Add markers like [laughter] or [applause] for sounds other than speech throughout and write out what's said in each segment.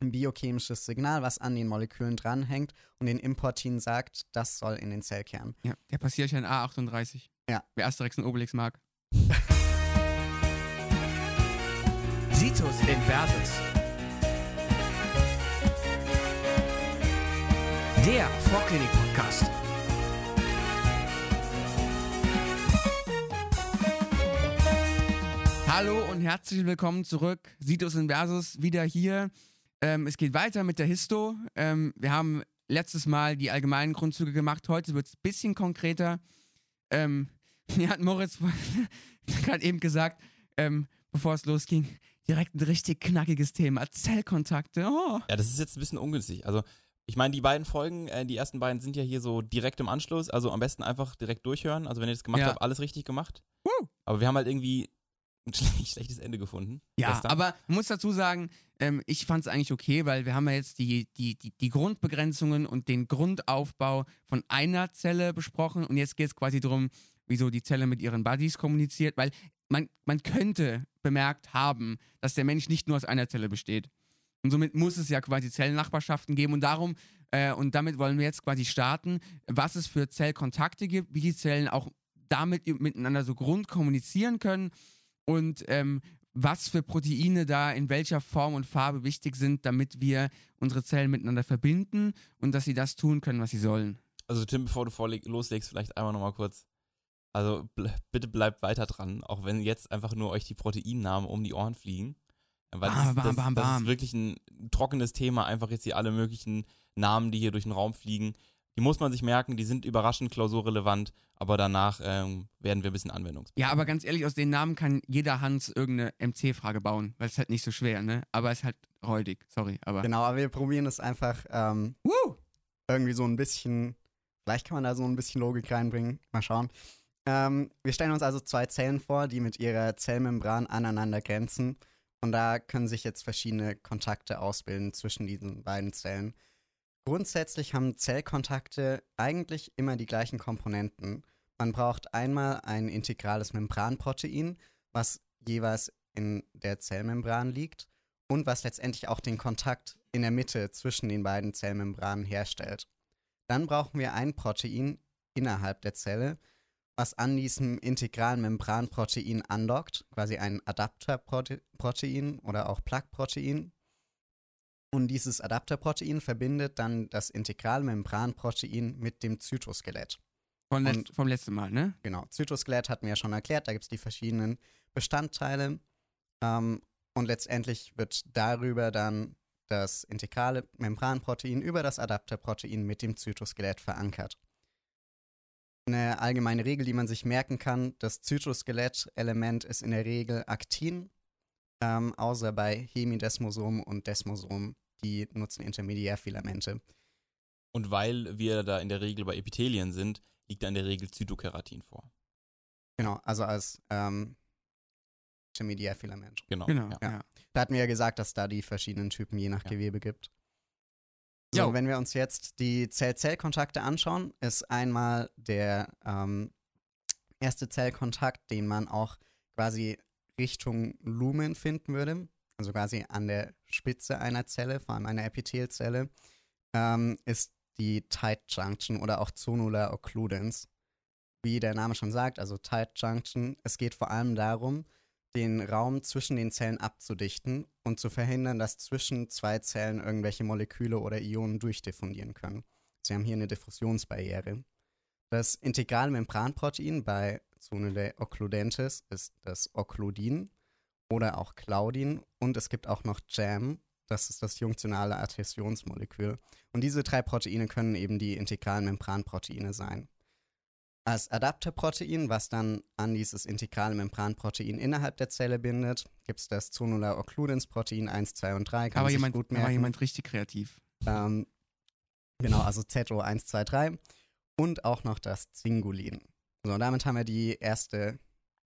ein biochemisches Signal, was an den Molekülen dranhängt und den Importin sagt, das soll in den Zellkern. Ja, der passiert ja in A38. Ja. Wer Asterix und Obelix mag. [laughs] Situs Inversus. Der Vorklinik-Podcast. Hallo und herzlich willkommen zurück. Situs Inversus wieder hier. Ähm, es geht weiter mit der Histo. Ähm, wir haben letztes Mal die allgemeinen Grundzüge gemacht. Heute wird es ein bisschen konkreter. Ähm, [laughs] mir hat Moritz [laughs] gerade eben gesagt, ähm, bevor es losging, direkt ein richtig knackiges Thema. Zellkontakte. Oh. Ja, das ist jetzt ein bisschen ungünstig. Also, ich meine, die beiden Folgen, äh, die ersten beiden sind ja hier so direkt im Anschluss. Also am besten einfach direkt durchhören. Also, wenn ihr das gemacht Ja. habt, alles richtig gemacht. Woo. Aber wir haben halt irgendwie [laughs] ein schle- schlechtes Ende gefunden. Ja, gestern. aber man muss dazu sagen, ähm, ich fand es eigentlich okay, weil wir haben ja jetzt die, die, die, die Grundbegrenzungen und den Grundaufbau von einer Zelle besprochen und jetzt geht es quasi darum, wieso die Zelle mit ihren Buddies kommuniziert, weil man, man könnte bemerkt haben, dass der Mensch nicht nur aus einer Zelle besteht. Und somit muss es ja quasi Zellnachbarschaften geben und darum, äh, und damit wollen wir jetzt quasi starten, was es für Zellkontakte gibt, wie die Zellen auch damit miteinander so grundkommunizieren können und ähm, was für Proteine da in welcher Form und Farbe wichtig sind, damit wir unsere Zellen miteinander verbinden und dass sie das tun können, was sie sollen. Also, Tim, bevor du loslegst, vielleicht einmal nochmal kurz. Also, bitte bleibt weiter dran, auch wenn jetzt einfach nur euch die Proteinnamen um die Ohren fliegen. Weil das, Bam, ist, bam, das, bam, das ist wirklich ein trockenes Thema, einfach jetzt hier alle möglichen Namen, die hier durch den Raum fliegen. Die muss man sich merken, die sind überraschend klausurrelevant, aber danach ähm, werden wir ein bisschen anwendungsfähig. Ja, aber ganz ehrlich, aus den Namen kann jeder Hans irgendeine MC-Frage bauen, weil es halt nicht so schwer, ne? Aber es ist halt räudig, sorry, aber. Genau, aber wir probieren es einfach ähm, Woo! irgendwie so ein bisschen, vielleicht kann man da so ein bisschen Logik reinbringen. Mal schauen. Ähm, wir stellen uns also zwei Zellen vor, die mit ihrer Zellmembran aneinander grenzen. Und da können sich jetzt verschiedene Kontakte ausbilden zwischen diesen beiden Zellen. Grundsätzlich haben Zellkontakte eigentlich immer die gleichen Komponenten. Man braucht einmal ein integrales Membranprotein, was jeweils in der Zellmembran liegt und was letztendlich auch den Kontakt in der Mitte zwischen den beiden Zellmembranen herstellt. Dann brauchen wir ein Protein innerhalb der Zelle, was an diesem integralen Membranprotein andockt, quasi ein Adapterprotein oder auch Plug-Protein. Und dieses Adapterprotein verbindet dann das integrale Membranprotein mit dem Zytoskelett. Von letz Und- vom letzten Mal, ne? Genau, Zytoskelett hatten wir ja schon erklärt, da gibt es die verschiedenen Bestandteile. Ähm, und letztendlich wird darüber dann das integrale Membranprotein über das Adapterprotein mit dem Zytoskelett verankert. Eine allgemeine Regel, die man sich merken kann, das Zytoskelett-Element ist in der Regel Aktin, ähm, außer bei Hemidesmosomen und Desmosomen, die nutzen Intermediärfilamente. Und weil wir da in der Regel bei Epithelien sind, liegt da in der Regel Zytokeratin vor. Genau, also als ähm, Intermediärfilament. Genau. Genau, Ja. ja. Da hatten wir ja gesagt, dass da die verschiedenen Typen je nach Ja. Gewebe gibt. So, Jo. wenn wir uns jetzt die Zell-Zell-Kontakte anschauen, ist einmal der ähm, erste Zellkontakt, den man auch quasi Richtung Lumen finden würde, also quasi an der Spitze einer Zelle, vor allem einer Epithelzelle, ähm, ist die Tight Junction oder auch Zonular Occludens. Wie der Name schon sagt, also Tight Junction, es geht vor allem darum, den Raum zwischen den Zellen abzudichten und zu verhindern, dass zwischen zwei Zellen irgendwelche Moleküle oder Ionen durchdiffundieren können. Sie haben hier eine Diffusionsbarriere. Das Integralmembranprotein bei Zonule occludentis ist das Occludin oder auch Claudin und es gibt auch noch JAM, das ist das junktionale Adhäsionsmolekül. Und diese drei Proteine können eben die integralen Membranproteine sein. Als Adapterprotein, was dann an dieses integrale Membranprotein innerhalb der Zelle bindet, gibt es das Zonular Occludens Protein 1, 2 und 3. Kann Aber jemand, gut aber merken. jemand richtig kreativ. Ähm, genau, also ZO 1, 2, 3. Und auch noch das Zingulin. So, damit haben wir die erste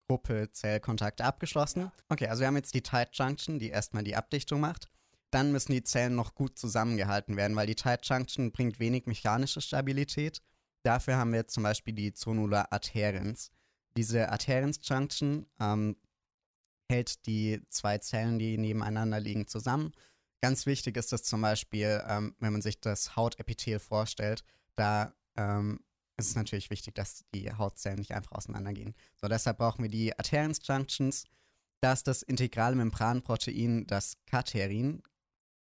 Gruppe Zellkontakte abgeschlossen. Okay, also wir haben jetzt die Tight Junction, die erstmal die Abdichtung macht. Dann müssen die Zellen noch gut zusammengehalten werden, weil die Tight Junction bringt wenig mechanische Stabilität. Dafür haben wir jetzt zum Beispiel die Zonular Adherens. Diese Adherens Junction ähm, hält die zwei Zellen, die nebeneinander liegen, zusammen ganz wichtig ist es zum Beispiel, ähm, wenn man sich das Hautepithel vorstellt, da ähm, ist es natürlich wichtig, dass die Hautzellen nicht einfach auseinandergehen. So, deshalb brauchen wir die Adherence Junctions. Da ist das integrale Membranprotein, das Katerin.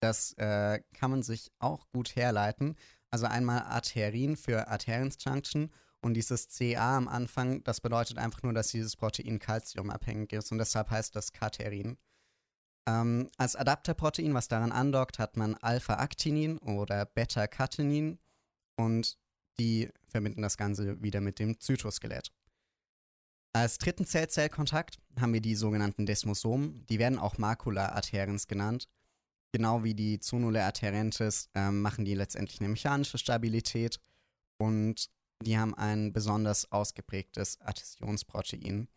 Das äh, kann man sich auch gut herleiten. Also einmal Arterin für Adherence Junction und dieses CA am Anfang, das bedeutet einfach nur, dass dieses Protein calciumabhängig ist und deshalb heißt das Katerin. Ähm, als Adapterprotein, was daran andockt, hat man Alpha-Actinin oder Beta-Catenin und die verbinden das Ganze wieder mit dem Zytoskelett. Als dritten Zell-Zell-Kontakt haben wir die sogenannten Desmosomen. Die werden auch Macula adherens genannt. Genau wie die Zonule adherentes äh, machen die letztendlich eine mechanische Stabilität und die haben ein besonders ausgeprägtes Adhäsionsprotein.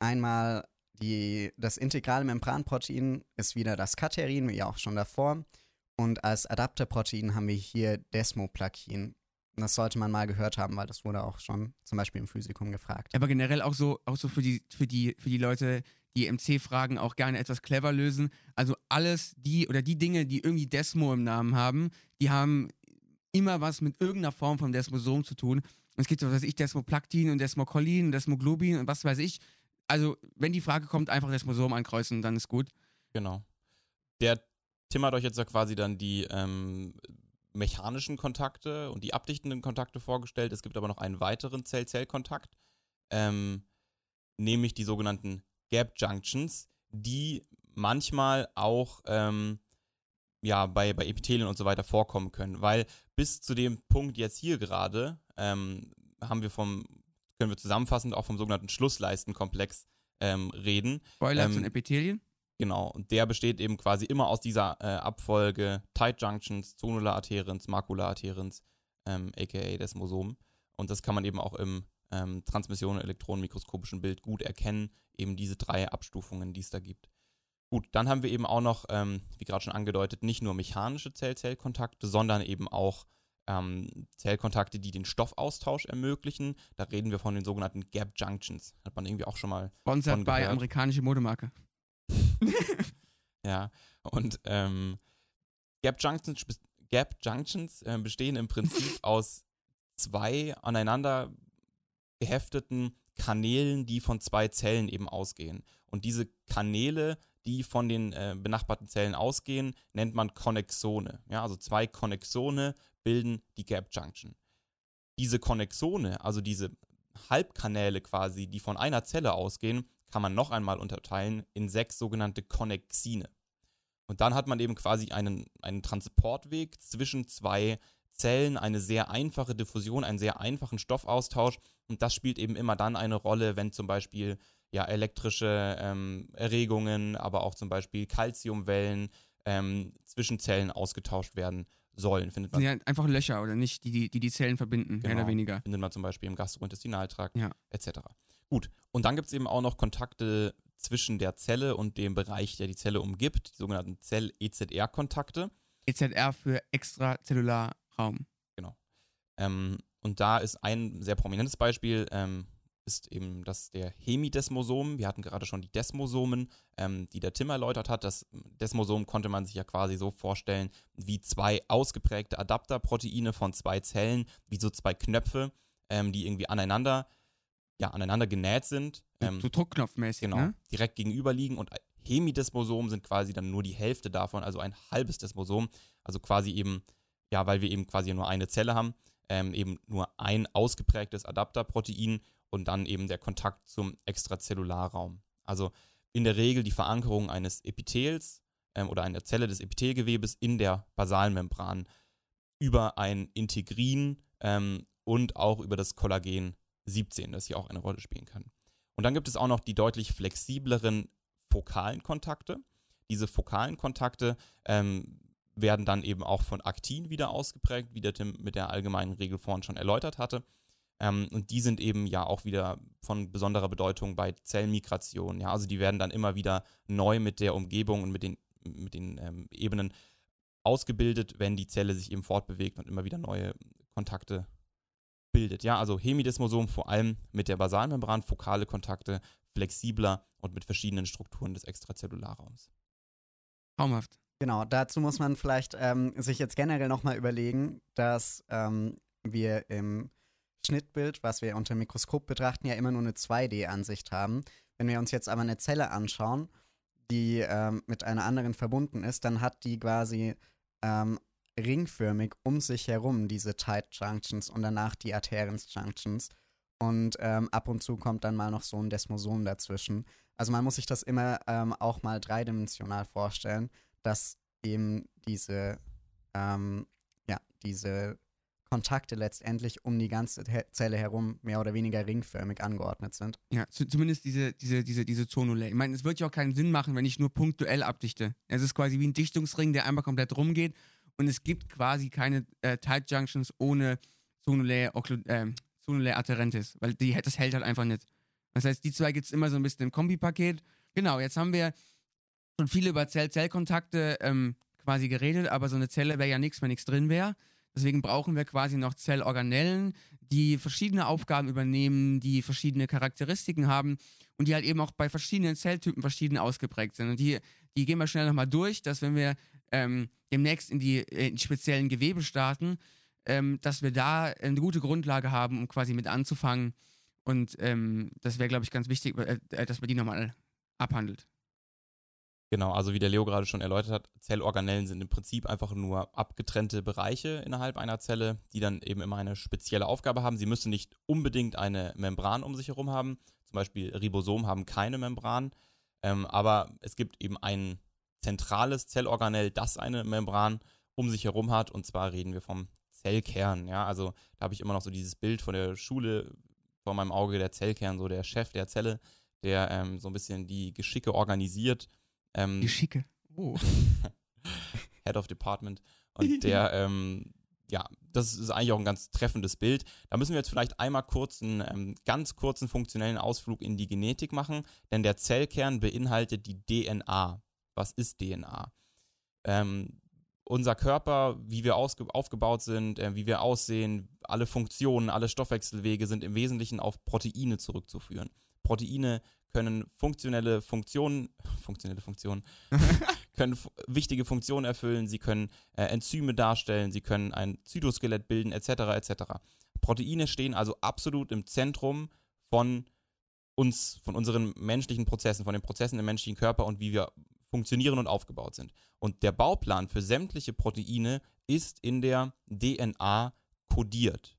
Einmal die, das integrale Membranprotein ist wieder das Katerin, wie auch schon davor. Und als Adapterprotein haben wir hier Desmoplakin. Das sollte man mal gehört haben, weil das wurde auch schon zum Beispiel im Physikum gefragt. Aber generell auch so, auch so für, die, für, die, für die Leute, die MC-Fragen auch gerne etwas clever lösen. Also alles die oder die Dinge, die irgendwie Desmo im Namen haben, die haben immer was mit irgendeiner Form von Desmosom zu tun. Und es gibt so, was weiß ich, Desmoplaktin und Desmokolin und Desmoglobin und was weiß ich. Also, wenn die Frage kommt, einfach Desmosom ankreuzen, dann ist gut. Genau. Der Tim hat euch jetzt ja quasi dann die ähm, mechanischen Kontakte und die abdichtenden Kontakte vorgestellt. Es gibt aber noch einen weiteren Zell-Zell-Kontakt, ähm, nämlich die sogenannten Gap Junctions, die manchmal auch ähm, ja, bei, bei Epithelien und so weiter vorkommen können. Weil bis zu dem Punkt jetzt hier gerade ähm, haben wir vom, können wir zusammenfassend auch vom sogenannten Schlussleistenkomplex ähm, reden. Spoiler Ähm, zu den Epithelien. Genau, und der besteht eben quasi immer aus dieser äh, Abfolge Tight Junctions, Zonular Adherens, Macular Adherens, ähm, aka Desmosomen. Und das kann man eben auch im ähm, Transmission- elektronenmikroskopischen Bild gut erkennen, eben diese drei Abstufungen, die es da gibt. Gut, dann haben wir eben auch noch, ähm, wie gerade schon angedeutet, nicht nur mechanische Zell-Zell-Kontakte, sondern eben auch ähm, Zellkontakte, die den Stoffaustausch ermöglichen. Da reden wir von den sogenannten Gap Junctions. Hat man irgendwie auch schon mal Sponsored von bei amerikanische Modemarke. [laughs] Ja, und ähm, Gap Junctions, Gap Junctions äh, bestehen im Prinzip [laughs] aus zwei aneinander gehefteten Kanälen, die von zwei Zellen eben ausgehen. Und diese Kanäle, die von den äh, benachbarten Zellen ausgehen, nennt man Konnexone. Ja, also zwei Konnexone bilden die Gap Junction. Diese Konnexone, also diese Halbkanäle quasi, die von einer Zelle ausgehen, kann man noch einmal unterteilen in sechs sogenannte Konnexine. Und dann hat man eben quasi einen, einen Transportweg zwischen zwei Zellen, eine sehr einfache Diffusion, einen sehr einfachen Stoffaustausch. Und das spielt eben immer dann eine Rolle, wenn zum Beispiel ja, elektrische ähm, Erregungen, aber auch zum Beispiel Calciumwellen ähm, zwischen Zellen ausgetauscht werden sollen. Findet man, sind ja einfach Löcher, oder nicht, die die, die, die Zellen verbinden, mehr Genau. oder weniger. findet man zum Beispiel im Gastrointestinaltrakt Ja. etc. Gut, und dann gibt es eben auch noch Kontakte zwischen der Zelle und dem Bereich, der die Zelle umgibt, die sogenannten Zell-EZR-Kontakte. EZR für Extrazellularraum. Ähm, und da ist ein sehr prominentes Beispiel, ähm, ist eben das der Hemidesmosom. Wir hatten gerade schon die Desmosomen, ähm, die der Tim erläutert hat. Das Desmosom konnte man sich ja quasi so vorstellen wie zwei ausgeprägte Adapterproteine von zwei Zellen, wie so zwei Knöpfe, ähm, die irgendwie aneinander, ja, aneinander genäht sind. So, Ähm, so Druckknopfmäßig, genau, ne? direkt gegenüber liegen und Hemidesmosomen sind quasi dann nur die Hälfte davon, also ein halbes Desmosom, also quasi eben, ja, weil wir eben quasi nur eine Zelle haben, ähm, eben nur ein ausgeprägtes Adapterprotein und dann eben der Kontakt zum Extrazellularraum. Also in der Regel die Verankerung eines Epithels ähm, oder einer Zelle des Epithelgewebes in der Basalmembran über ein Integrin ähm, und auch über das Kollagen 17, das hier auch eine Rolle spielen kann. Und dann gibt es auch noch die deutlich flexibleren fokalen Kontakte. Diese fokalen Kontakte ähm, werden dann eben auch von Aktin wieder ausgeprägt, wie der Tim mit der allgemeinen Regel vorhin schon erläutert hatte. Ähm, und die sind eben ja auch wieder von besonderer Bedeutung bei Zellmigration. Ja, also die werden dann immer wieder neu mit der Umgebung und mit den, mit den ähm, Ebenen ausgebildet, wenn die Zelle sich eben fortbewegt und immer wieder neue Kontakte bildet. Ja, also Hemidesmosom vor allem mit der Basalmembran, fokale Kontakte, flexibler und mit verschiedenen Strukturen des Extrazellularraums. Traumhaft. Genau, dazu muss man vielleicht ähm, sich jetzt generell nochmal überlegen, dass ähm, wir im Schnittbild, was wir unter dem Mikroskop betrachten, ja immer nur eine 2D-Ansicht haben. Wenn wir uns jetzt aber eine Zelle anschauen, die ähm, mit einer anderen verbunden ist, dann hat die quasi ähm, ringförmig um sich herum diese Tight Junctions und danach die Adherence Junctions. Und ähm, ab und zu kommt dann mal noch so ein Desmosom dazwischen. Also man muss sich das immer ähm, auch mal dreidimensional vorstellen, dass eben diese, ähm, ja, diese Kontakte letztendlich um die ganze Zelle herum mehr oder weniger ringförmig angeordnet sind. Ja, zu, zumindest diese, diese, diese, diese Zonule. Ich meine, es wird ja auch keinen Sinn machen, wenn ich nur punktuell abdichte. Es ist quasi wie ein Dichtungsring, der einmal komplett rumgeht und es gibt quasi keine äh, Tight Junctions ohne Zonulär, äh, Adherentis, weil die, das hält halt einfach nicht. Das heißt, die zwei gibt es immer so ein bisschen im Kombipaket. Genau, jetzt haben wir schon viel über Zell-Zell-Kontakte ähm, quasi geredet, aber so eine Zelle wäre ja nichts, wenn nichts drin wäre. Deswegen brauchen wir quasi noch Zellorganellen, die verschiedene Aufgaben übernehmen, die verschiedene Charakteristiken haben und die halt eben auch bei verschiedenen Zelltypen verschieden ausgeprägt sind. Und die, die gehen wir schnell nochmal durch, dass wenn wir ähm, demnächst in die, in die, speziellen Gewebe starten, ähm, dass wir da eine gute Grundlage haben, um quasi mit anzufangen. Und ähm, das wäre, glaube ich, ganz wichtig, äh, dass man die nochmal abhandelt. Genau, also wie der Leo gerade schon erläutert hat, Zellorganellen sind im Prinzip einfach nur abgetrennte Bereiche innerhalb einer Zelle, die dann eben immer eine spezielle Aufgabe haben. Sie müssen nicht unbedingt eine Membran um sich herum haben. Zum Beispiel Ribosomen haben keine Membran, ähm, aber es gibt eben ein zentrales Zellorganell, das eine Membran um sich herum hat. Und zwar reden wir vom Zellkern. Ja, also da habe ich immer noch so dieses Bild von der Schule vor meinem Auge, der Zellkern, so der Chef der Zelle, der ähm, so ein bisschen die Geschicke organisiert ähm, Geschicke. Oh. [laughs] Head of Department. Und [laughs] der, ähm, ja, das ist eigentlich auch ein ganz treffendes Bild. Da müssen wir jetzt vielleicht einmal kurz einen ähm, ganz kurzen funktionellen Ausflug in die Genetik machen, denn der Zellkern beinhaltet die DNA. Was ist DNA? Ähm, unser Körper, wie wir aufgebaut sind, äh, wie wir aussehen, alle Funktionen, alle Stoffwechselwege sind im Wesentlichen auf Proteine zurückzuführen. Proteine können funktionelle Funktionen, [laughs] funktionelle Funktionen, [laughs] können wichtige Funktionen erfüllen, sie können äh, Enzyme darstellen, sie können ein Zytoskelett bilden, etc., etc. Proteine stehen also absolut im Zentrum von uns, von unseren menschlichen Prozessen, von den Prozessen im menschlichen Körper und wie wir funktionieren und aufgebaut sind. Und der Bauplan für sämtliche Proteine ist in der DNA kodiert.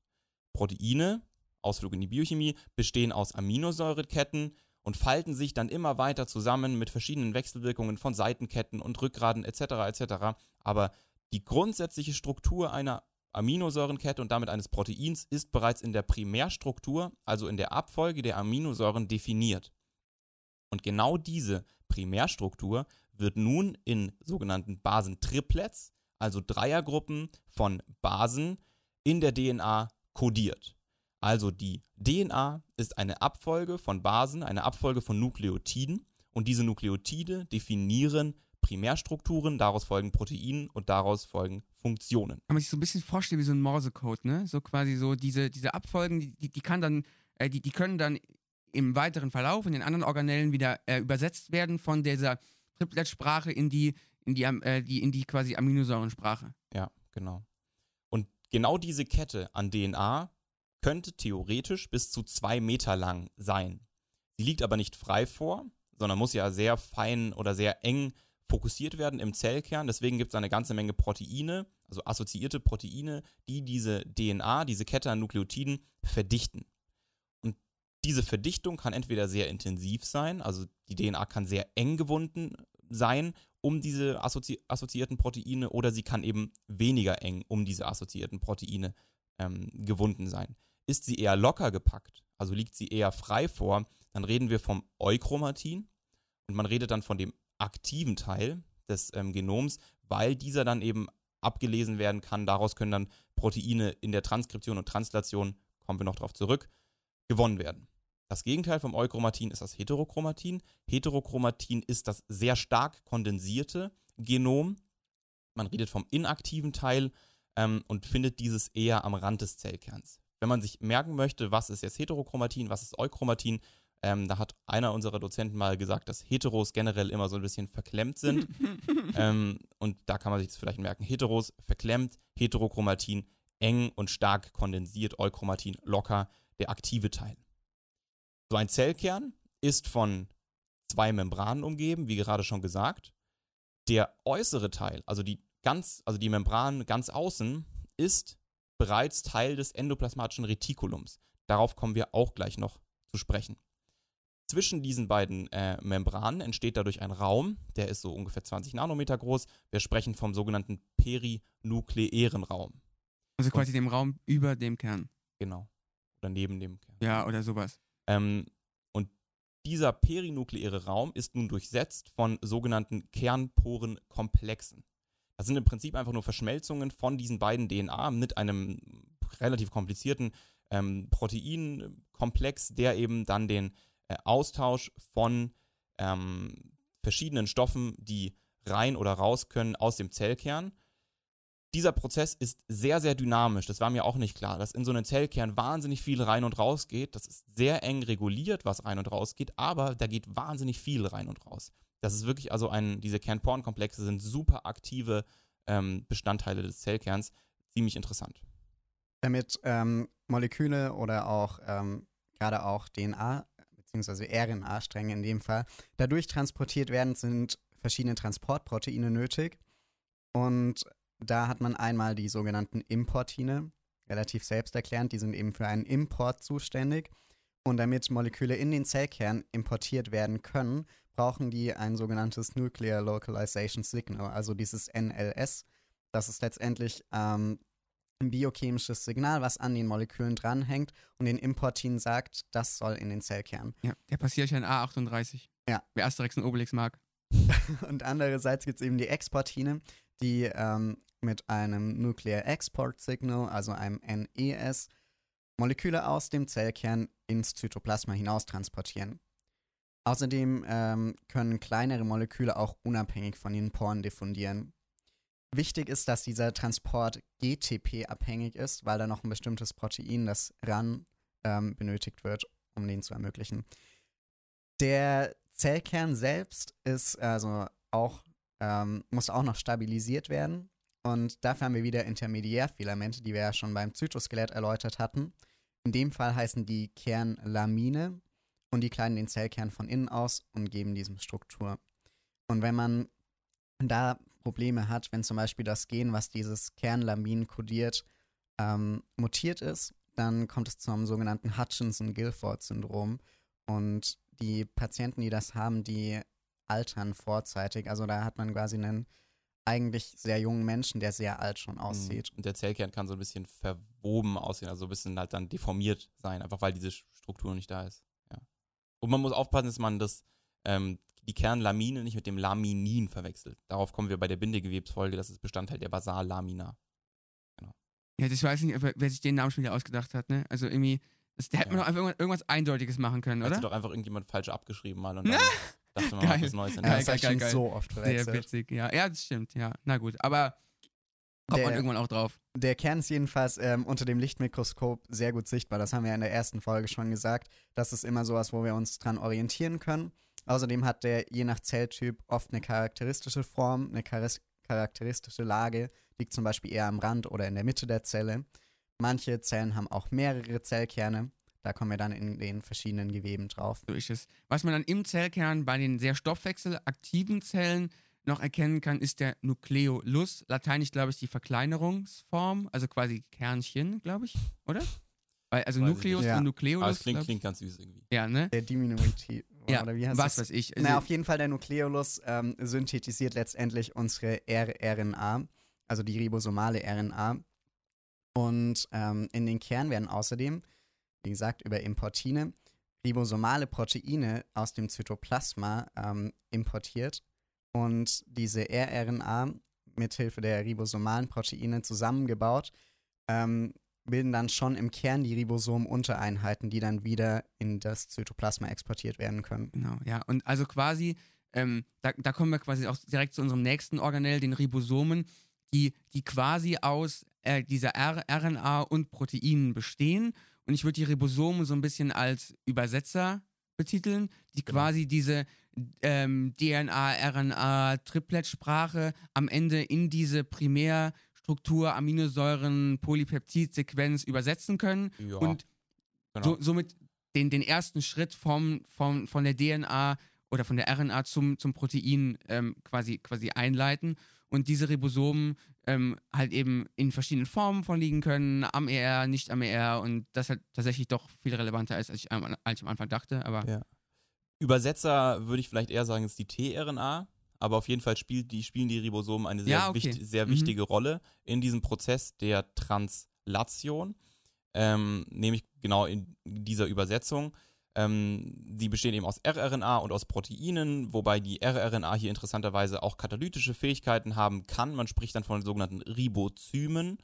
Proteine, Ausflug in die Biochemie, bestehen aus Aminosäureketten, und falten sich dann immer weiter zusammen mit verschiedenen Wechselwirkungen von Seitenketten und Rückgraden etc. etc. Aber die grundsätzliche Struktur einer Aminosäurenkette und damit eines Proteins ist bereits in der Primärstruktur, also in der Abfolge der Aminosäuren definiert. Und genau diese Primärstruktur wird nun in sogenannten Basentriplets, also Dreiergruppen von Basen, in der DNA kodiert. Also die DNA ist eine Abfolge von Basen, eine Abfolge von Nukleotiden und diese Nukleotide definieren Primärstrukturen, daraus folgen Proteinen und daraus folgen Funktionen. Kann man sich so ein bisschen vorstellen wie so ein Morsecode, ne? So quasi so diese, diese Abfolgen, die, die kann dann, äh, die, die können dann im weiteren Verlauf in den anderen Organellen wieder äh, übersetzt werden von dieser Triplet-Sprache in die, in die, äh, die, in die quasi Aminosäurensprache. Ja, genau. Und genau diese Kette an DNA könnte theoretisch bis zu zwei Meter lang sein. Sie liegt aber nicht frei vor, sondern muss ja sehr fein oder sehr eng fokussiert werden im Zellkern. Deswegen gibt es eine ganze Menge Proteine, also assoziierte Proteine, die diese DNA, diese Kette an Nukleotiden verdichten. Und diese Verdichtung kann entweder sehr intensiv sein, also die DNA kann sehr eng gewunden sein um diese assozi assoziierten Proteine oder sie kann eben weniger eng um diese assoziierten Proteine ähm, gewunden sein. Ist sie eher locker gepackt, also liegt sie eher frei vor, dann reden wir vom Euchromatin und man redet dann von dem aktiven Teil des ähm, Genoms, weil dieser dann eben abgelesen werden kann. Daraus können dann Proteine in der Transkription und Translation, kommen wir noch darauf zurück, gewonnen werden. Das Gegenteil vom Euchromatin ist das Heterochromatin. Heterochromatin ist das sehr stark kondensierte Genom. Man redet vom inaktiven Teil ähm, und findet dieses eher am Rand des Zellkerns wenn man sich merken möchte, was ist jetzt Heterochromatin, was ist Euchromatin, Ähm, da hat einer unserer Dozenten mal gesagt, dass Heteros generell immer so ein bisschen verklemmt sind. [laughs] ähm, und da kann man sich das vielleicht merken. Heteros verklemmt, Heterochromatin eng und stark kondensiert, Euchromatin locker, der aktive Teil. So ein Zellkern ist von zwei Membranen umgeben, wie gerade schon gesagt. Der äußere Teil, also die ganz, also die Membran ganz außen, ist bereits Teil des endoplasmatischen Retikulums. Darauf kommen wir auch gleich noch zu sprechen. Zwischen diesen beiden äh, Membranen entsteht dadurch ein Raum, der ist so ungefähr 20 Nanometer groß. Wir sprechen vom sogenannten perinukleären Raum. Also quasi dem Raum über dem Kern. Genau. Oder neben dem Kern. Ja, oder sowas. Ähm, und dieser perinukleäre Raum ist nun durchsetzt von sogenannten Kernporenkomplexen. Das sind im Prinzip einfach nur Verschmelzungen von diesen beiden DNA mit einem relativ komplizierten ähm, Proteinkomplex, der eben dann den äh, Austausch von ähm, verschiedenen Stoffen, die rein oder raus können, aus dem Zellkern. Dieser Prozess ist sehr, sehr dynamisch. Das war mir auch nicht klar, dass in so einem Zellkern wahnsinnig viel rein und raus geht. Das ist sehr eng reguliert, was rein und raus geht, aber da geht wahnsinnig viel rein und raus. Das ist wirklich also ein, diese Kernporenkomplexe sind super aktive ähm, Bestandteile des Zellkerns. Ziemlich interessant. Damit ähm, Moleküle oder auch ähm, gerade auch DNA bzw. RNA-Stränge in dem Fall dadurch transportiert werden, sind verschiedene Transportproteine nötig. Und da hat man einmal die sogenannten Importine, relativ selbsterklärend, die sind eben für einen Import zuständig. Und damit Moleküle in den Zellkern importiert werden können, brauchen die ein sogenanntes Nuclear Localization Signal, also dieses NLS. Das ist letztendlich ähm, ein biochemisches Signal, was an den Molekülen dranhängt und den Importin sagt, das soll in den Zellkern. Ja, der passiert ja in A38. Ja. Wer Asterix und Obelix mag. [laughs] und andererseits gibt es eben die Exportine, die ähm, mit einem Nuclear Export Signal, also einem NES, Moleküle aus dem Zellkern ins Zytoplasma hinaus transportieren. Außerdem ähm, können kleinere Moleküle auch unabhängig von den Poren diffundieren. Wichtig ist, dass dieser Transport GTP-abhängig ist, weil da noch ein bestimmtes Protein, das RAN, ähm, benötigt wird, um den zu ermöglichen. Der Zellkern selbst ist also auch, ähm, muss auch noch stabilisiert werden. Und dafür haben wir wieder Intermediärfilamente, die wir ja schon beim Zytoskelett erläutert hatten. In dem Fall heißen die Kernlamine und die kleiden den Zellkern von innen aus und geben diesem Struktur. Und wenn man da Probleme hat, wenn zum Beispiel das Gen, was dieses Kernlamin kodiert, ähm, mutiert ist, dann kommt es zum sogenannten Hutchinson-Gilford-Syndrom. Und die Patienten, die das haben, die altern vorzeitig. Also da hat man quasi einen eigentlich sehr jungen Menschen, der sehr alt schon aussieht. Und der Zellkern kann so ein bisschen verwoben aussehen, also so ein bisschen halt dann deformiert sein, einfach weil diese Struktur nicht da ist. Ja. Und man muss aufpassen, dass man das, ähm, die Kernlamine nicht mit dem Laminin verwechselt. Darauf kommen wir bei der Bindegewebsfolge, das ist Bestandteil der Basallamina. Ja, ich weiß nicht, wer sich den Namen schon wieder ausgedacht hat, ne? Also irgendwie, das, da hätte man Ja. doch einfach irgendwas, irgendwas Eindeutiges machen können, Hat oder? sich doch einfach irgendjemand falsch abgeschrieben mal und dann [laughs] dachte man, Geil. mal was Neues Ja, geil, das geil, ist schon geil. so oft Sehr verwechselt. witzig, ja. Ja, das stimmt, ja. Na gut, aber kommt man Der, irgendwann auch drauf. der Kern ist jedenfalls ähm, unter dem Lichtmikroskop sehr gut sichtbar. Das haben wir in der ersten Folge schon gesagt. Das ist immer sowas, wo wir uns dran orientieren können. Außerdem hat der je nach Zelltyp oft eine charakteristische Form, eine charakteristische Lage, liegt zum Beispiel eher am Rand oder in der Mitte der Zelle. Manche Zellen haben auch mehrere Zellkerne. Da kommen wir dann in den verschiedenen Geweben drauf. So ist es. Was man dann im Zellkern bei den sehr stoffwechselaktiven Zellen noch erkennen kann, ist der Nukleolus. Lateinisch, glaube ich, die Verkleinerungsform, also quasi Kernchen, glaube ich, oder? Weil, also Weiß nicht. Ja. und Aber Nukleolus. es klingt, klingt ganz süß irgendwie. Ja, ne? Der Diminutiv. Ja, oder wie heißt was das? weiß ich. Also, Na, auf jeden Fall, der Nukleolus ähm, synthetisiert letztendlich unsere rRNA, also die ribosomale RNA. Und ähm, in den Kern werden außerdem, wie gesagt, über Importine ribosomale Proteine aus dem Zytoplasma ähm, importiert. Und diese rRNA mithilfe der ribosomalen Proteine zusammengebaut, ähm, bilden dann schon im Kern die Ribosom-Untereinheiten, die dann wieder in das Zytoplasma exportiert werden können. Genau, ja. Und also quasi, ähm, da, da kommen wir quasi auch direkt zu unserem nächsten Organell, den Ribosomen, die, die quasi aus äh, dieser R RNA und Proteinen bestehen. Und ich würde die Ribosomen so ein bisschen als Übersetzer betiteln, die Genau. quasi diese ähm, DNA, RNA, Triplet-Sprache am Ende in diese Primärstruktur, Aminosäuren, Polypeptid-Sequenz übersetzen können Ja, und genau. so, somit den, den ersten Schritt vom, vom, von der DNA oder von der RNA zum, zum Protein ähm, quasi, quasi einleiten und diese Ribosomen ähm, halt eben in verschiedenen Formen vorliegen können, am ER, nicht am ER und das halt tatsächlich doch viel relevanter ist, als ich, am- als ich am Anfang dachte, aber Ja. Übersetzer würde ich vielleicht eher sagen, ist die tRNA, aber auf jeden Fall spielt die, spielen die Ribosomen eine sehr, Ja, okay. wicht, sehr Mhm. wichtige Rolle in diesem Prozess der Translation, ähm, nämlich genau in dieser Übersetzung. Ähm, die bestehen eben aus rRNA und aus Proteinen, wobei die rRNA hier interessanterweise auch katalytische Fähigkeiten haben kann. Man spricht dann von sogenannten Ribozymen.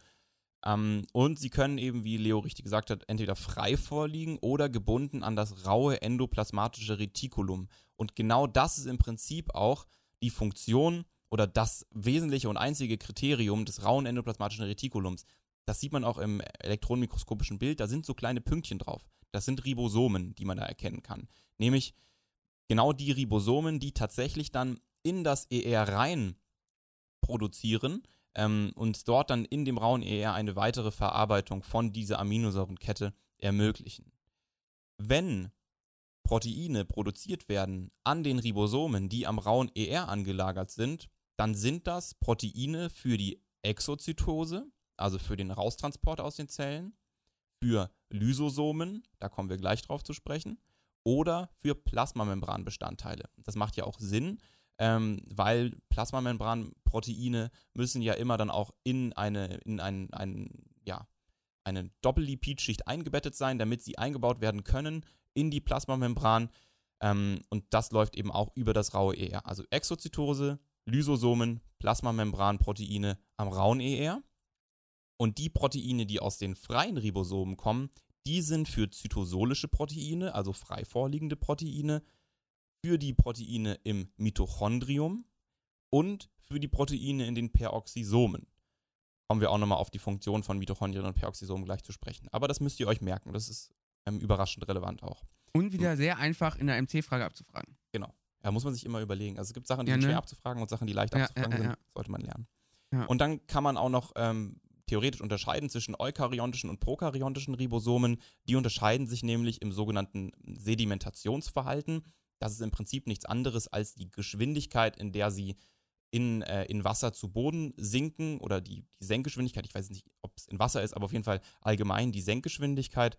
Ähm, und sie können eben, wie Leo richtig gesagt hat, entweder frei vorliegen oder gebunden an das raue endoplasmatische Retikulum. Und genau das ist im Prinzip auch die Funktion oder das wesentliche und einzige Kriterium des rauen endoplasmatischen Retikulums. Das sieht man auch im elektronenmikroskopischen Bild, da sind so kleine Pünktchen drauf. Das sind Ribosomen, die man da erkennen kann. Nämlich genau die Ribosomen, die tatsächlich dann in das ER rein produzieren ähm, und dort dann in dem rauen ER eine weitere Verarbeitung von dieser Aminosäurenkette ermöglichen. Wenn Proteine produziert werden an den Ribosomen, die am rauen ER angelagert sind, dann sind das Proteine für die Exozytose, also für den Raustransport aus den Zellen, für Lysosomen, da kommen wir gleich drauf zu sprechen, oder für Plasmamembranbestandteile. Das macht ja auch Sinn, ähm, weil Plasmamembranproteine müssen ja immer dann auch in eine, in ein, ein, ja, eine Doppellipidschicht eingebettet sein, damit sie eingebaut werden können in die Plasmamembran. Ähm, und das läuft eben auch über das raue ER. Also Exozytose, Lysosomen, Plasmamembranproteine am rauen ER. Und die Proteine, die aus den freien Ribosomen kommen, die sind für zytosolische Proteine, also frei vorliegende Proteine, für die Proteine im Mitochondrium und für die Proteine in den Peroxisomen. Kommen wir auch nochmal auf die Funktion von Mitochondrien und Peroxisomen gleich zu sprechen. Aber das müsst ihr euch merken, das ist ähm, überraschend relevant auch. und wieder sehr einfach in der MC-Frage abzufragen. Da muss man sich immer überlegen. Also es gibt Sachen, die Ja, ne? schwer abzufragen und Sachen, die leicht Ja, abzufragen sind, sollte man lernen. Und dann kann man auch noch ähm, theoretisch unterscheiden zwischen eukaryontischen und prokaryontischen Ribosomen. Die unterscheiden sich nämlich im sogenannten Sedimentationsverhalten. Das ist im Prinzip nichts anderes als die Geschwindigkeit, in der sie in, äh, in Wasser zu Boden sinken oder die, die Senkgeschwindigkeit. Ich weiß nicht, ob es in Wasser ist, aber auf jeden Fall allgemein die Senkgeschwindigkeit.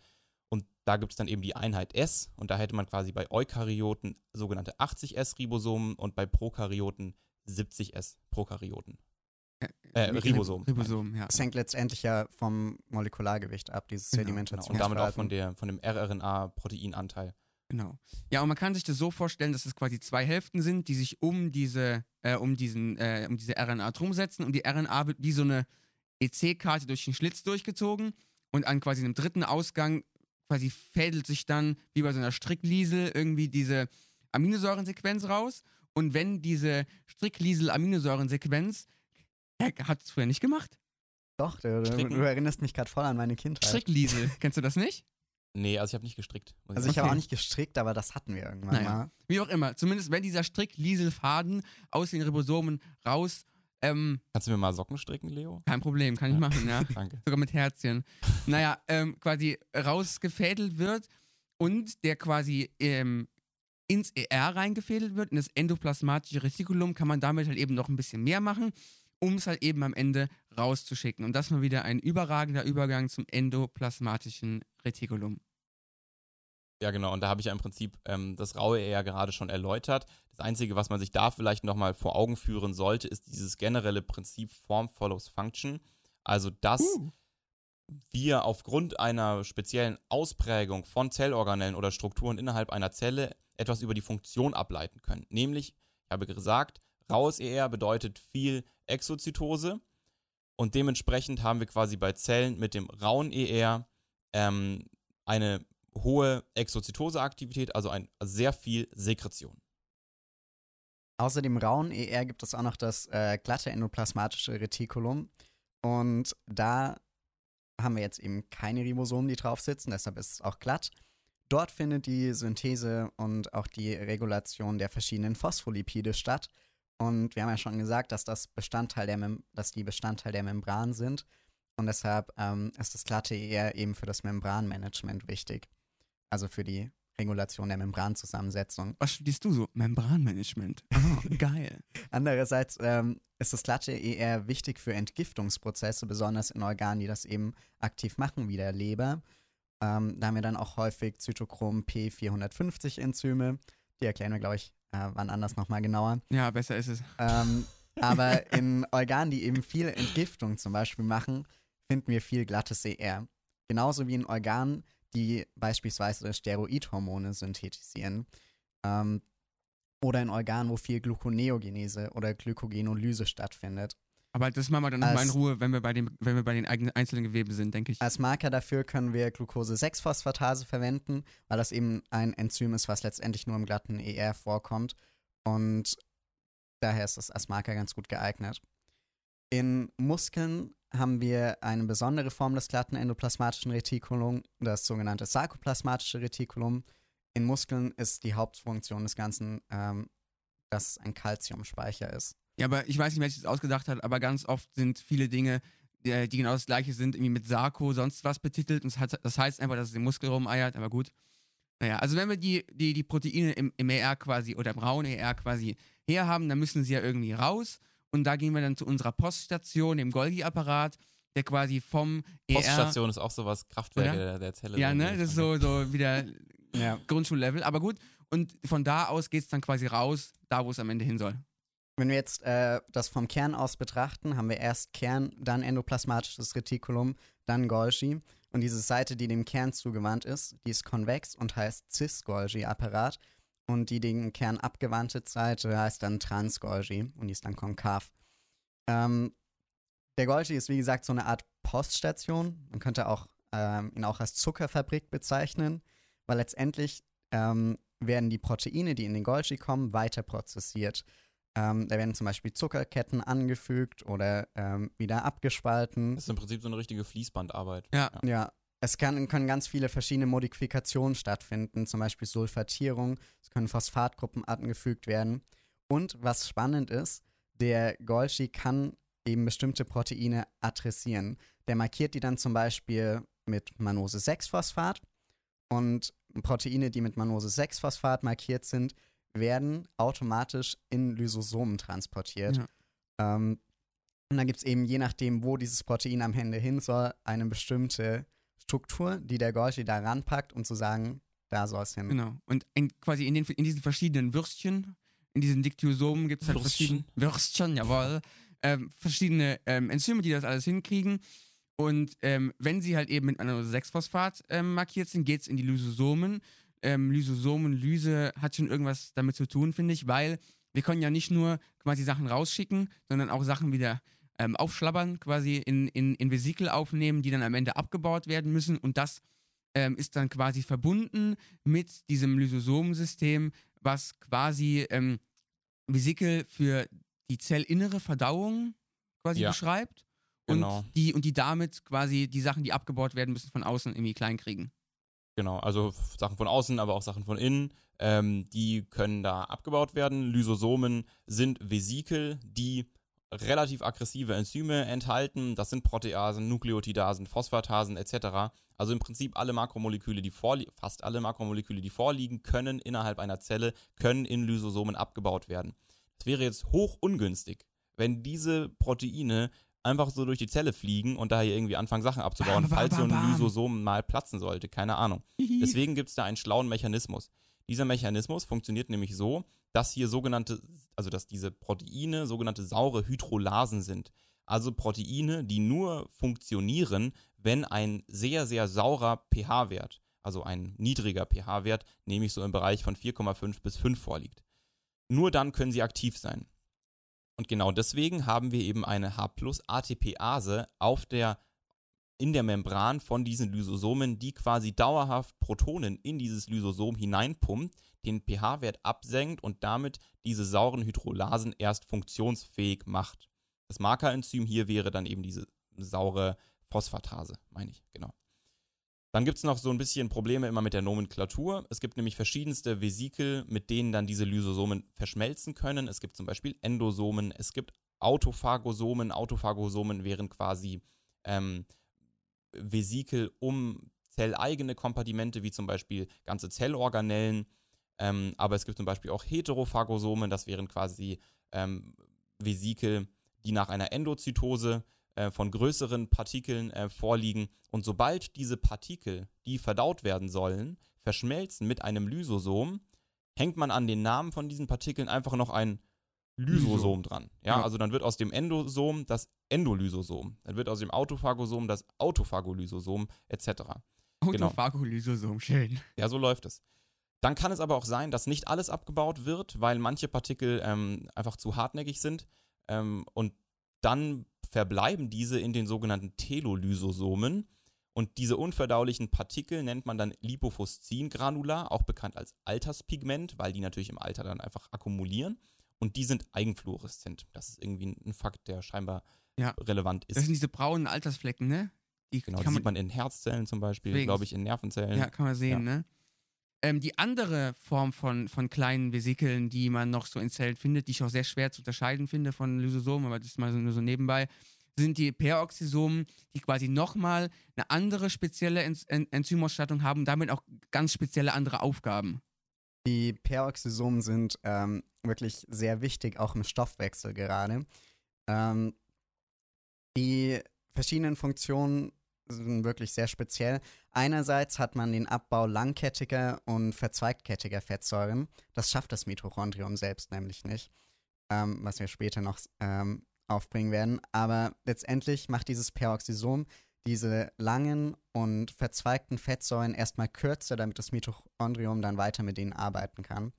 Und da gibt es dann eben die Einheit S und da hätte man quasi bei Eukaryoten sogenannte 80S-Ribosomen und bei Prokaryoten 70S-Prokaryoten. Äh, Ribosomen. Ribosomen, ja. Das hängt letztendlich ja vom Molekulargewicht ab, dieses Genau, Genau. Sedimentationsverhalten. Und damit auch von, der, von dem rRNA-Proteinanteil. Genau. Ja, und man kann sich das so vorstellen, dass es quasi zwei Hälften sind, die sich um diese, äh, um diesen, äh, um diese RNA drum setzen und die RNA wird wie so eine EC-Karte durch den Schlitz durchgezogen und an quasi einem dritten Ausgang quasi fädelt sich dann wie bei so einer Strickliesel irgendwie diese Aminosäurensequenz raus und wenn diese Strickliesel-Aminosäurensequenz Hä, hat es früher nicht gemacht? Doch, du, du, du erinnerst mich gerade voll an meine Kindheit. Strickliesel, [laughs] kennst du das nicht? Nee, also ich habe nicht gestrickt. Also ich sagen. habe Okay. auch nicht gestrickt, aber das hatten wir irgendwann Naja. mal. Wie auch immer. Zumindest wenn dieser Strick-Liesel-Faden aus den Ribosomen raus, ähm, Kannst du mir mal Socken stricken, Leo? kein Problem, kann ich Ja. machen, ja. [laughs] Danke. Sogar mit Herzchen. Naja, ähm, quasi rausgefädelt wird und der quasi ähm, ins ER reingefädelt wird, in das endoplasmatische Retikulum, kann man damit halt eben noch ein bisschen mehr machen, um es halt eben am Ende rauszuschicken. Und das mal wieder ein überragender Übergang zum endoplasmatischen Retikulum. Ja, genau. Und da habe ich ja im Prinzip ähm, das raue eher gerade schon erläutert. Das Einzige, was man sich da vielleicht nochmal vor Augen führen sollte, ist dieses generelle Prinzip Form follows Function. Also, dass Uh. wir aufgrund einer speziellen Ausprägung von Zellorganellen oder Strukturen innerhalb einer Zelle etwas über die Funktion ableiten können. Nämlich, ich habe gesagt, raues ER bedeutet viel Exozytose und dementsprechend haben wir quasi bei Zellen mit dem rauen ER ähm, eine hohe Exozytoseaktivität, also ein sehr viel Sekretion. Außer dem rauen ER gibt es auch noch das äh, glatte endoplasmatische Retikulum. Und da haben wir jetzt eben keine Ribosomen, die drauf sitzen, deshalb ist es auch glatt. Dort findet die Synthese und auch die Regulation der verschiedenen Phospholipide statt. Und wir haben ja schon gesagt, dass, das Bestandteil der Mem dass die Bestandteil der Membran sind. Und deshalb ähm, ist das glatte ER eben für das Membranmanagement wichtig. Also für die Regulation der Membranzusammensetzung. Was studierst du so? Membranmanagement. Oh, [laughs] geil. Andererseits ähm, ist das glatte ER wichtig für Entgiftungsprozesse, besonders in Organen, die das eben aktiv machen, wie der Leber. Ähm, da haben wir dann auch häufig Zytochrom P450-Enzyme. Die erklären wir, glaube ich, äh, wann anders nochmal genauer. Ja, besser ist es. Ähm, [laughs] aber in Organen, die eben viel Entgiftung zum Beispiel machen, finden wir viel glattes ER. Genauso wie in Organen, die beispielsweise Steroidhormone synthetisieren. Ähm, oder in Organen, wo viel Gluconeogenese oder Glykogenolyse stattfindet. Aber das machen wir dann nochmal in Ruhe, wenn wir bei, dem, wenn wir bei den einzelnen Geweben sind, denke ich. Als Marker dafür können wir Glucose-6-Phosphatase verwenden, weil das eben ein Enzym ist, was letztendlich nur im glatten ER vorkommt. Und daher ist das als Marker ganz gut geeignet. In Muskeln haben wir eine besondere Form des glatten endoplasmatischen Retikulum, das sogenannte sarkoplasmatische Retikulum. In Muskeln ist die Hauptfunktion des Ganzen, ähm, dass es ein Calciumspeicher ist. Ja, aber ich weiß nicht, wer sich das ausgedacht hat, aber ganz oft sind viele Dinge, die, die genau das gleiche sind, irgendwie mit Sarko, sonst was betitelt. Und das, hat, das heißt einfach, dass es den Muskel rumeiert, aber gut. Naja, also wenn wir die, die, die Proteine im, im ER quasi oder im rauen ER quasi herhaben, dann müssen sie ja irgendwie raus. Und da gehen wir dann zu unserer Poststation, dem Golgi-Apparat, der quasi vom ER. Poststation ist auch sowas, Kraftwerke der, der Zelle. Ja, ne? Das ist so, so wieder Ja. Grundschullevel. Aber gut. Und von da aus geht es dann quasi raus, da wo es am Ende hin soll. Wenn wir jetzt äh, das vom Kern aus betrachten, haben wir erst Kern, dann endoplasmatisches Retikulum, dann Golgi. Und diese Seite, die dem Kern zugewandt ist, die ist konvex und heißt Cis-Golgi-Apparat. Und die dem Kern abgewandte Seite heißt dann Trans-Golgi und die ist dann konkav. Ähm, der Golgi ist wie gesagt so eine Art Poststation. Man könnte auch ähm, ihn auch als Zuckerfabrik bezeichnen, weil letztendlich ähm, werden die Proteine, die in den Golgi kommen, weiter prozessiert. Ähm, da werden zum Beispiel Zuckerketten angefügt oder ähm, wieder abgespalten. Das ist im Prinzip so eine richtige Fließbandarbeit. Ja. Ja, es kann, können ganz viele verschiedene Modifikationen stattfinden, zum Beispiel Sulfatierung, es können Phosphatgruppen angefügt werden. Und was spannend ist, der Golgi kann eben bestimmte Proteine adressieren. Der markiert die dann zum Beispiel mit Mannose-6-Phosphat und Proteine, die mit Mannose-6-Phosphat markiert sind, werden automatisch in Lysosomen transportiert. Ja. Ähm, und dann gibt es eben, je nachdem, wo dieses Protein am Ende hin soll, eine bestimmte Struktur, die der Golgi da ranpackt, um zu sagen, da soll es hin. Genau. Und in, quasi in, den, in diesen verschiedenen Würstchen, in diesen Diktyosomen gibt es halt Würstchen. verschiedene Würstchen, jawohl, ähm, verschiedene ähm, Enzyme, die das alles hinkriegen. Und ähm, wenn sie halt eben mit einer 6-Phosphat ähm, markiert sind, geht es in die Lysosomen. Ähm, Lysosomenlyse hat schon irgendwas damit zu tun, finde ich, weil wir können ja nicht nur quasi Sachen rausschicken, sondern auch Sachen wieder ähm, aufschlabbern, quasi in, in, in Vesikel aufnehmen, die dann am Ende abgebaut werden müssen. Und das ähm, ist dann quasi verbunden mit diesem Lysosomensystem, was quasi ähm, Vesikel für die zellinnere Verdauung quasi Ja. beschreibt. Und, Genau. die, und die damit quasi die Sachen, die abgebaut werden müssen, von außen irgendwie klein kriegen. Genau, also Sachen von außen, aber auch Sachen von innen, ähm, die können da abgebaut werden. Lysosomen sind Vesikel, die relativ aggressive Enzyme enthalten. Das sind Proteasen, Nukleotidasen, Phosphatasen etc. Also im Prinzip alle Makromoleküle, die fast alle Makromoleküle, die vorliegen, können innerhalb einer Zelle, können in Lysosomen abgebaut werden. Es wäre jetzt hoch ungünstig, wenn diese Proteine einfach so durch die Zelle fliegen und daher irgendwie anfangen, Sachen abzubauen, Bam, bam, falls so ein. Lysosom mal platzen sollte. Keine Ahnung. Deswegen gibt es da einen schlauen Mechanismus. Dieser Mechanismus funktioniert nämlich so, dass hier sogenannte, also dass diese Proteine sogenannte saure Hydrolasen sind. Also Proteine, die nur funktionieren, wenn ein sehr, sehr saurer pH-Wert, also ein niedriger pH-Wert, nämlich so im Bereich von 4,5 bis 5 vorliegt. Nur dann können sie aktiv sein. Und genau deswegen haben wir eben eine H-ATPase auf der in der Membran von diesen Lysosomen, die quasi dauerhaft Protonen in dieses Lysosom hineinpumpt, den pH-Wert absenkt und damit diese sauren Hydrolasen erst funktionsfähig macht. Das Markerenzym hier wäre dann eben diese saure Phosphatase, meine ich, genau. Dann gibt es noch so ein bisschen Probleme immer mit der Nomenklatur. Es gibt nämlich verschiedenste Vesikel, mit denen dann diese Lysosomen verschmelzen können. Es gibt zum Beispiel Endosomen, es gibt Autophagosomen. Autophagosomen wären quasi ähm, Vesikel um zelleigene Kompartimente, wie zum Beispiel ganze Zellorganellen. Ähm, aber es gibt zum Beispiel auch Heterophagosomen, das wären quasi ähm, Vesikel, die nach einer Endozytose äh, von größeren Partikeln äh, vorliegen. Und sobald diese Partikel, die verdaut werden sollen, verschmelzen mit einem Lysosom, hängt man an den Namen von diesen Partikeln einfach noch ein Lysosom dran. Ja, Ja. also dann wird aus dem Endosom das Endolysosom. Dann wird aus dem Autophagosom das Autophagolysosom etc. Genau. Autophagolysosom, schön. Ja, so läuft es. Dann kann es aber auch sein, dass nicht alles abgebaut wird, weil manche Partikel ähm, einfach zu hartnäckig sind. Ähm, und dann verbleiben diese in den sogenannten Telolysosomen. Und diese unverdaulichen Partikel nennt man dann Lipofuscin-Granular, auch bekannt als Alterspigment, weil die natürlich im Alter dann einfach akkumulieren. Und die sind eigenfluoreszent. Das ist irgendwie ein Fakt, der scheinbar Ja. relevant ist. Das sind diese braunen Altersflecken, ne? Die genau, die kann sieht man in Herzzellen zum Beispiel, glaube ich, in Nervenzellen. Ja, kann man sehen, Ja. ne? Ähm, die andere Form von, von kleinen Vesikeln, die man noch so in Zellen findet, die ich auch sehr schwer zu unterscheiden finde von Lysosomen, aber das ist mal so, nur so nebenbei, sind die Peroxisomen, die quasi nochmal eine andere spezielle Enz En Enzymausstattung haben und damit auch ganz spezielle andere Aufgaben. Die Peroxisomen sind ähm, wirklich sehr wichtig, auch im Stoffwechsel gerade. Ähm, die verschiedenen Funktionen wirklich sehr speziell. Einerseits hat man den Abbau langkettiger und verzweigkettiger Fettsäuren. Das schafft das Mitochondrium selbst nämlich nicht, ähm, was wir später noch ähm, aufbringen werden. Aber letztendlich macht dieses Peroxisom diese langen und verzweigten Fettsäuren erstmal kürzer, damit das Mitochondrium dann weiter mit ihnen arbeiten kann.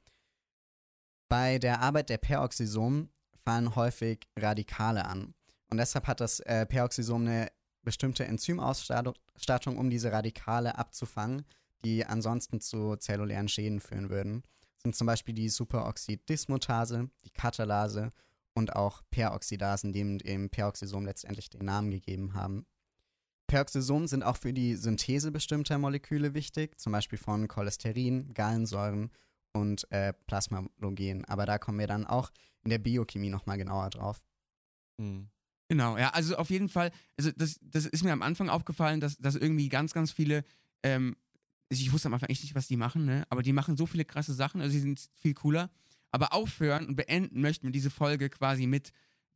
Bei der Arbeit der Peroxisomen fallen häufig Radikale an. Und deshalb hat das äh, Peroxisom eine bestimmte Enzymausstattung, um diese Radikale abzufangen, die ansonsten zu zellulären Schäden führen würden. Das sind zum Beispiel die Superoxiddismutase, die Katalase und auch Peroxidasen, die dem Peroxisom letztendlich den Namen gegeben haben. Peroxisomen sind auch für die Synthese bestimmter Moleküle wichtig, zum Beispiel von Cholesterin, Gallensäuren und äh, Plasmalogen. Aber da kommen wir dann auch in der Biochemie nochmal genauer drauf. Hm. Genau, ja, also auf jeden Fall, also das, das ist mir am Anfang aufgefallen, dass, dass irgendwie ganz, ganz viele, ähm, ich wusste am Anfang echt nicht, was die machen, ne? aber die machen so viele krasse Sachen, also die sind viel cooler. Aber aufhören und beenden möchten wir diese Folge quasi mit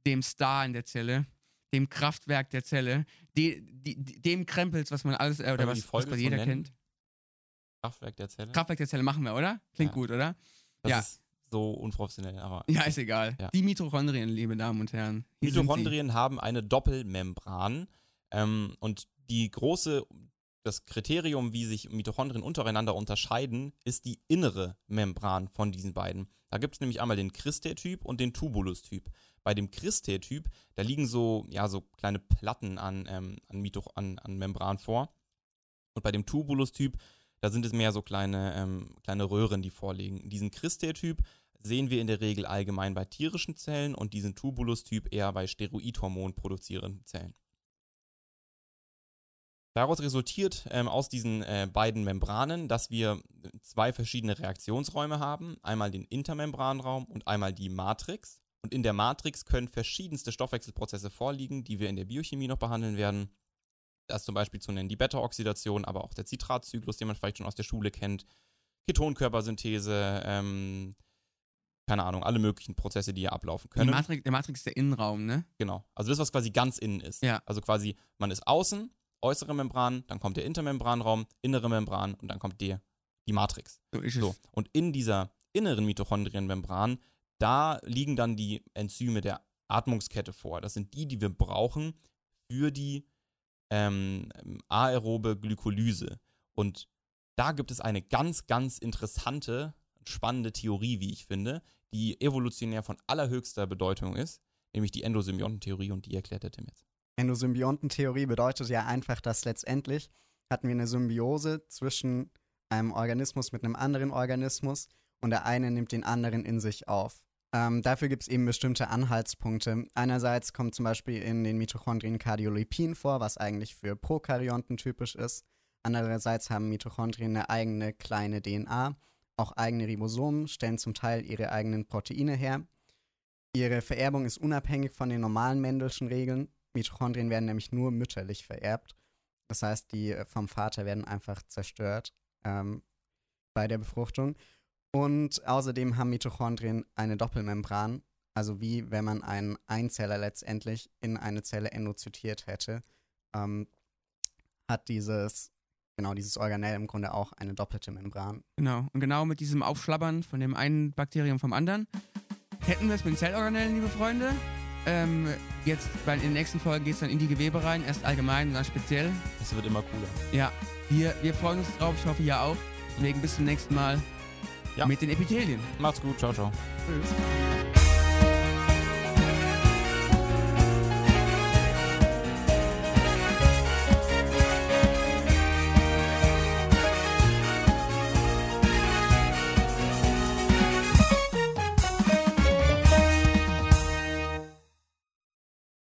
dem Star in der Zelle, dem Kraftwerk der Zelle, die, die, die, dem Krempels, was man alles, äh, oder was, was bei jeder kennt. Kraftwerk der Zelle. Kraftwerk der Zelle machen wir, oder? Klingt Ja. gut, oder? das ja. ist so unprofessionell, aber. Ja, ist egal. Ja. Die Mitochondrien, liebe Damen und Herren. Hier. Mitochondrien haben eine Doppelmembran ähm, und die große, das Kriterium, wie sich Mitochondrien untereinander unterscheiden, ist die innere Membran von diesen beiden. Da gibt es nämlich einmal den Christer-Typ und den Tubulus-Typ. Bei dem Christer-Typ, da liegen so, ja, so kleine Platten an, ähm, an, Mitoch an, an Membran vor. Und bei dem Tubulus-Typ, da sind es mehr so kleine, ähm, kleine Röhren, die vorliegen. Diesen Christer-Typ sehen wir in der Regel allgemein bei tierischen Zellen und diesen Tubulus-Typ eher bei Steroidhormon produzierenden Zellen. Daraus resultiert ähm, aus diesen äh, beiden Membranen, dass wir zwei verschiedene Reaktionsräume haben. Einmal den Intermembranraum und einmal die Matrix. Und in der Matrix können verschiedenste Stoffwechselprozesse vorliegen, die wir in der Biochemie noch behandeln werden. Das zum Beispiel zu nennen die Beta-Oxidation, aber auch der Zitratzyklus, den man vielleicht schon aus der Schule kennt. Ketonkörpersynthese, ähm, keine Ahnung, alle möglichen Prozesse, die hier ablaufen Die können. Matrix, der Matrix ist der Innenraum, ne? Genau. Also das, was quasi ganz innen ist. Ja. Also quasi, man ist außen, äußere Membran, dann kommt der Intermembranraum, innere Membran und dann kommt die, die Matrix. So ist So. es. Und in dieser inneren Mitochondrienmembran, da liegen dann die Enzyme der Atmungskette vor. Das sind die, die wir brauchen für die ähm, aerobe Glykolyse. Und da gibt es eine ganz, ganz interessante, spannende Theorie, wie ich finde, die evolutionär von allerhöchster Bedeutung ist, nämlich die Endosymbiontentheorie und die erklärt der Tim jetzt. Endosymbiontentheorie bedeutet ja einfach, dass letztendlich hatten wir eine Symbiose zwischen einem Organismus mit einem anderen Organismus und der eine nimmt den anderen in sich auf. Ähm, dafür gibt es eben bestimmte Anhaltspunkte. Einerseits kommt zum Beispiel in den Mitochondrien Cardiolipin vor, was eigentlich für Prokaryonten typisch ist. Andererseits haben Mitochondrien eine eigene kleine DNA, auch eigene Ribosomen, stellen zum Teil ihre eigenen Proteine her. Ihre Vererbung ist unabhängig von den normalen Mendelschen Regeln. Mitochondrien werden nämlich nur mütterlich vererbt. Das heißt, die äh, vom Vater werden einfach zerstört ähm, bei der Befruchtung. Und außerdem haben Mitochondrien eine Doppelmembran, also wie wenn man einen Einzeller letztendlich in eine Zelle endozytiert hätte, ähm, hat dieses, genau dieses Organell im Grunde auch eine doppelte Membran. Genau. Und genau mit diesem Aufschlabbern von dem einen Bakterium vom anderen hätten wir es mit den Zellorganellen, liebe Freunde. Ähm, jetzt, weil in den nächsten Folgen geht es dann in die Gewebe rein, erst allgemein und dann speziell. Das wird immer cooler. Ja, wir, wir freuen uns drauf, ich hoffe, ihr auch. Deswegen bis zum nächsten Mal Ja. mit den Epithelien. Macht's gut, ciao, ciao. Tschüss.